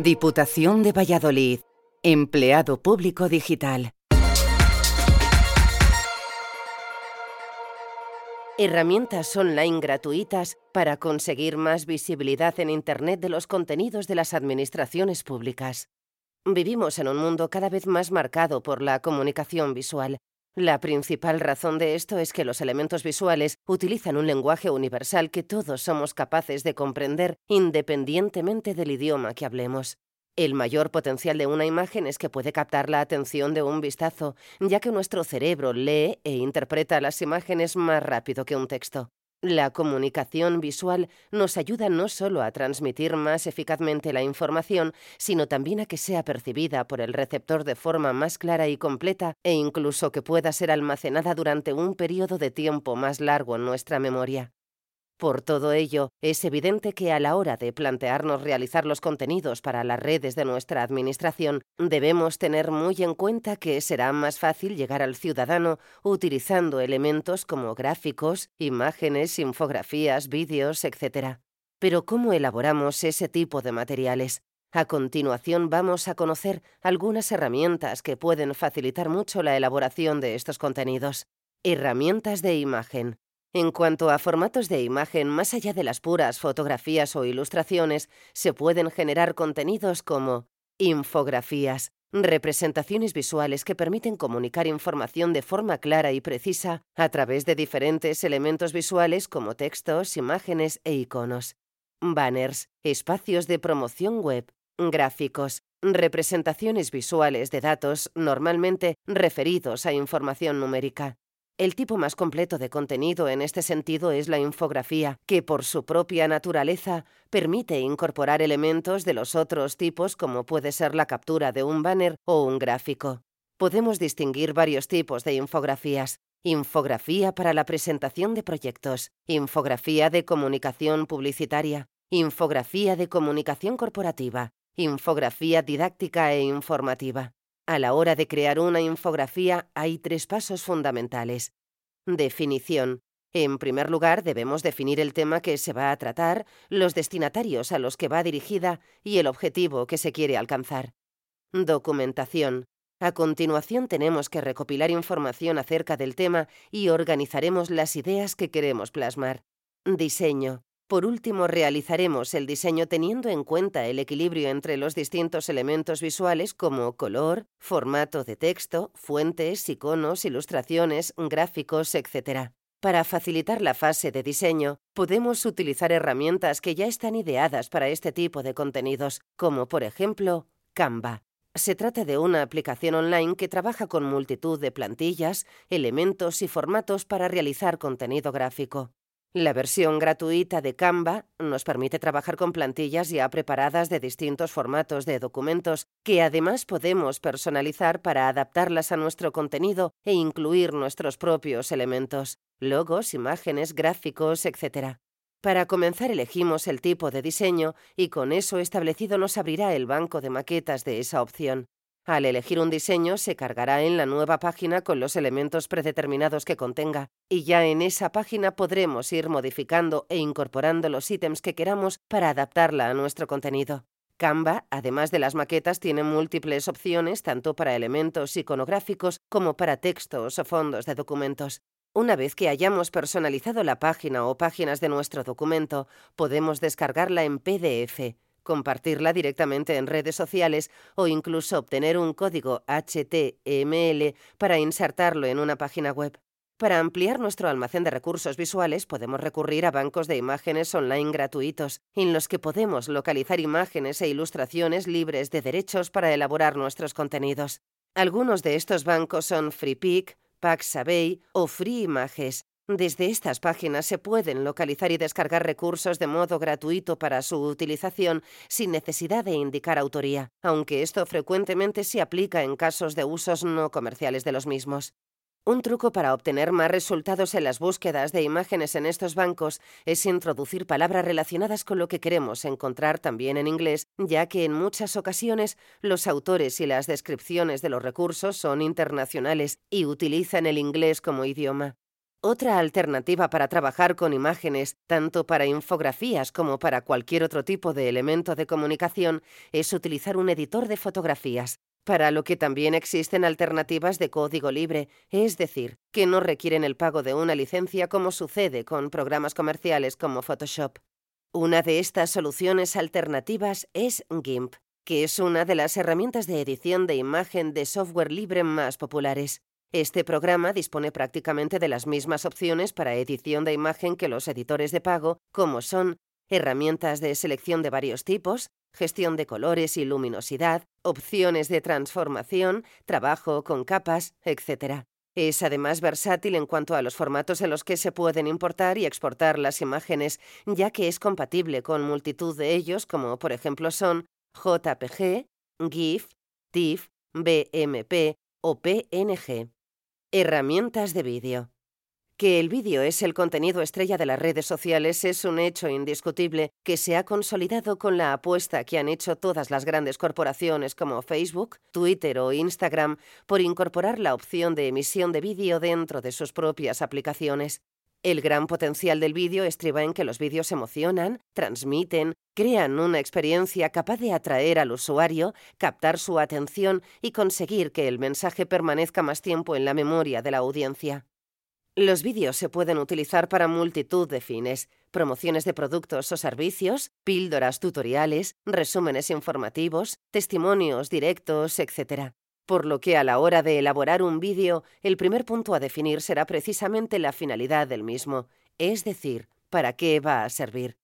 Diputación de Valladolid. Empleado Público Digital. Herramientas online gratuitas para conseguir más visibilidad en Internet de los contenidos de las administraciones públicas. Vivimos en un mundo cada vez más marcado por la comunicación visual. La principal razón de esto es que los elementos visuales utilizan un lenguaje universal que todos somos capaces de comprender independientemente del idioma que hablemos. El mayor potencial de una imagen es que puede captar la atención de un vistazo, ya que nuestro cerebro lee e interpreta las imágenes más rápido que un texto. La comunicación visual nos ayuda no solo a transmitir más eficazmente la información, sino también a que sea percibida por el receptor de forma más clara y completa e incluso que pueda ser almacenada durante un periodo de tiempo más largo en nuestra memoria. Por todo ello, es evidente que a la hora de plantearnos realizar los contenidos para las redes de nuestra Administración, debemos tener muy en cuenta que será más fácil llegar al ciudadano utilizando elementos como gráficos, imágenes, infografías, vídeos, etc. Pero ¿cómo elaboramos ese tipo de materiales? A continuación vamos a conocer algunas herramientas que pueden facilitar mucho la elaboración de estos contenidos. Herramientas de imagen. En cuanto a formatos de imagen, más allá de las puras fotografías o ilustraciones, se pueden generar contenidos como infografías, representaciones visuales que permiten comunicar información de forma clara y precisa a través de diferentes elementos visuales como textos, imágenes e iconos. Banners, espacios de promoción web, gráficos, representaciones visuales de datos normalmente referidos a información numérica. El tipo más completo de contenido en este sentido es la infografía, que por su propia naturaleza permite incorporar elementos de los otros tipos como puede ser la captura de un banner o un gráfico. Podemos distinguir varios tipos de infografías. Infografía para la presentación de proyectos, infografía de comunicación publicitaria, infografía de comunicación corporativa, infografía didáctica e informativa. A la hora de crear una infografía hay tres pasos fundamentales. Definición. En primer lugar, debemos definir el tema que se va a tratar, los destinatarios a los que va dirigida y el objetivo que se quiere alcanzar. Documentación. A continuación tenemos que recopilar información acerca del tema y organizaremos las ideas que queremos plasmar. Diseño. Por último, realizaremos el diseño teniendo en cuenta el equilibrio entre los distintos elementos visuales como color, formato de texto, fuentes, iconos, ilustraciones, gráficos, etc. Para facilitar la fase de diseño, podemos utilizar herramientas que ya están ideadas para este tipo de contenidos, como por ejemplo Canva. Se trata de una aplicación online que trabaja con multitud de plantillas, elementos y formatos para realizar contenido gráfico. La versión gratuita de Canva nos permite trabajar con plantillas ya preparadas de distintos formatos de documentos que además podemos personalizar para adaptarlas a nuestro contenido e incluir nuestros propios elementos, logos, imágenes, gráficos, etc. Para comenzar elegimos el tipo de diseño y con eso establecido nos abrirá el banco de maquetas de esa opción. Al elegir un diseño se cargará en la nueva página con los elementos predeterminados que contenga y ya en esa página podremos ir modificando e incorporando los ítems que queramos para adaptarla a nuestro contenido. Canva, además de las maquetas, tiene múltiples opciones tanto para elementos iconográficos como para textos o fondos de documentos. Una vez que hayamos personalizado la página o páginas de nuestro documento, podemos descargarla en PDF compartirla directamente en redes sociales o incluso obtener un código HTML para insertarlo en una página web. Para ampliar nuestro almacén de recursos visuales podemos recurrir a bancos de imágenes online gratuitos, en los que podemos localizar imágenes e ilustraciones libres de derechos para elaborar nuestros contenidos. Algunos de estos bancos son FreePic, Paxabay o FreeImages, Desde estas páginas se pueden localizar y descargar recursos de modo gratuito para su utilización sin necesidad de indicar autoría, aunque esto frecuentemente se aplica en casos de usos no comerciales de los mismos. Un truco para obtener más resultados en las búsquedas de imágenes en estos bancos es introducir palabras relacionadas con lo que queremos encontrar también en inglés, ya que en muchas ocasiones los autores y las descripciones de los recursos son internacionales y utilizan el inglés como idioma. Otra alternativa para trabajar con imágenes, tanto para infografías como para cualquier otro tipo de elemento de comunicación, es utilizar un editor de fotografías, para lo que también existen alternativas de código libre, es decir, que no requieren el pago de una licencia como sucede con programas comerciales como Photoshop. Una de estas soluciones alternativas es GIMP, que es una de las herramientas de edición de imagen de software libre más populares. Este programa dispone prácticamente de las mismas opciones para edición de imagen que los editores de pago, como son herramientas de selección de varios tipos, gestión de colores y luminosidad, opciones de transformación, trabajo con capas, etc. Es además versátil en cuanto a los formatos en los que se pueden importar y exportar las imágenes, ya que es compatible con multitud de ellos, como por ejemplo son JPG, GIF, TIFF, BMP o PNG. Herramientas de vídeo. Que el vídeo es el contenido estrella de las redes sociales es un hecho indiscutible que se ha consolidado con la apuesta que han hecho todas las grandes corporaciones como Facebook, Twitter o Instagram por incorporar la opción de emisión de vídeo dentro de sus propias aplicaciones. El gran potencial del vídeo estriba en que los vídeos emocionan, transmiten, crean una experiencia capaz de atraer al usuario, captar su atención y conseguir que el mensaje permanezca más tiempo en la memoria de la audiencia. Los vídeos se pueden utilizar para multitud de fines, promociones de productos o servicios, píldoras tutoriales, resúmenes informativos, testimonios directos, etc por lo que a la hora de elaborar un vídeo, el primer punto a definir será precisamente la finalidad del mismo, es decir, para qué va a servir.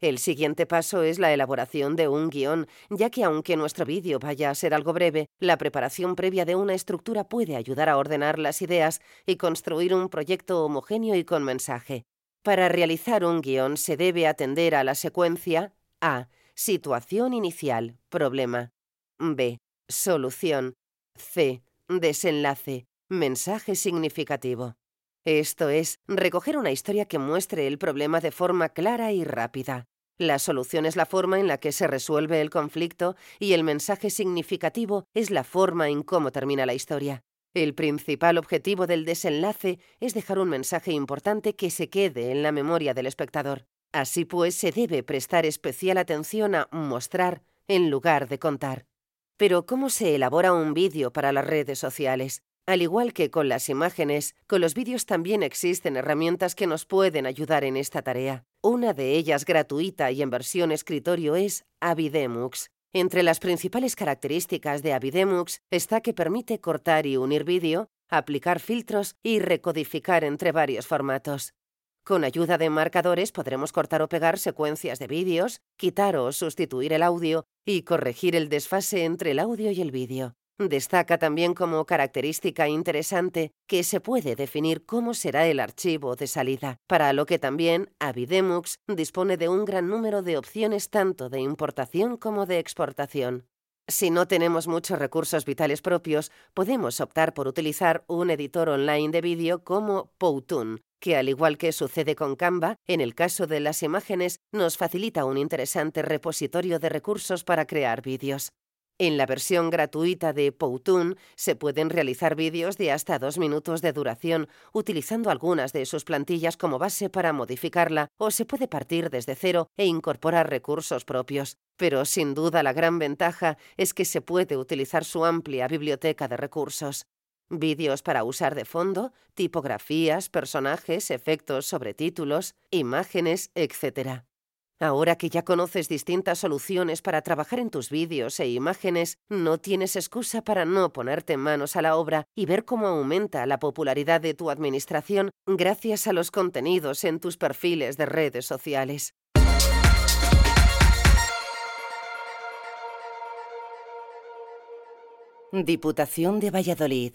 El siguiente paso es la elaboración de un guion, ya que aunque nuestro vídeo vaya a ser algo breve, la preparación previa de una estructura puede ayudar a ordenar las ideas y construir un proyecto homogéneo y con mensaje. Para realizar un guion se debe atender a la secuencia A. Situación inicial, problema. B. Solución, C. Desenlace. Mensaje significativo. Esto es, recoger una historia que muestre el problema de forma clara y rápida. La solución es la forma en la que se resuelve el conflicto y el mensaje significativo es la forma en cómo termina la historia. El principal objetivo del desenlace es dejar un mensaje importante que se quede en la memoria del espectador. Así pues, se debe prestar especial atención a mostrar en lugar de contar. Pero ¿cómo se elabora un vídeo para las redes sociales? Al igual que con las imágenes, con los vídeos también existen herramientas que nos pueden ayudar en esta tarea. Una de ellas gratuita y en versión escritorio es Avidemux. Entre las principales características de Avidemux está que permite cortar y unir vídeo, aplicar filtros y recodificar entre varios formatos. Con ayuda de marcadores podremos cortar o pegar secuencias de vídeos, quitar o sustituir el audio y corregir el desfase entre el audio y el vídeo. Destaca también como característica interesante que se puede definir cómo será el archivo de salida, para lo que también Avidemux dispone de un gran número de opciones tanto de importación como de exportación. Si no tenemos muchos recursos vitales propios, podemos optar por utilizar un editor online de vídeo como Powtoon, que al igual que sucede con Canva, en el caso de las imágenes nos facilita un interesante repositorio de recursos para crear vídeos. En la versión gratuita de Powtoon se pueden realizar vídeos de hasta dos minutos de duración utilizando algunas de sus plantillas como base para modificarla o se puede partir desde cero e incorporar recursos propios. Pero sin duda la gran ventaja es que se puede utilizar su amplia biblioteca de recursos. Vídeos para usar de fondo, tipografías, personajes, efectos sobre títulos, imágenes, etc. Ahora que ya conoces distintas soluciones para trabajar en tus vídeos e imágenes, no tienes excusa para no ponerte manos a la obra y ver cómo aumenta la popularidad de tu administración gracias a los contenidos en tus perfiles de redes sociales. Diputación de Valladolid.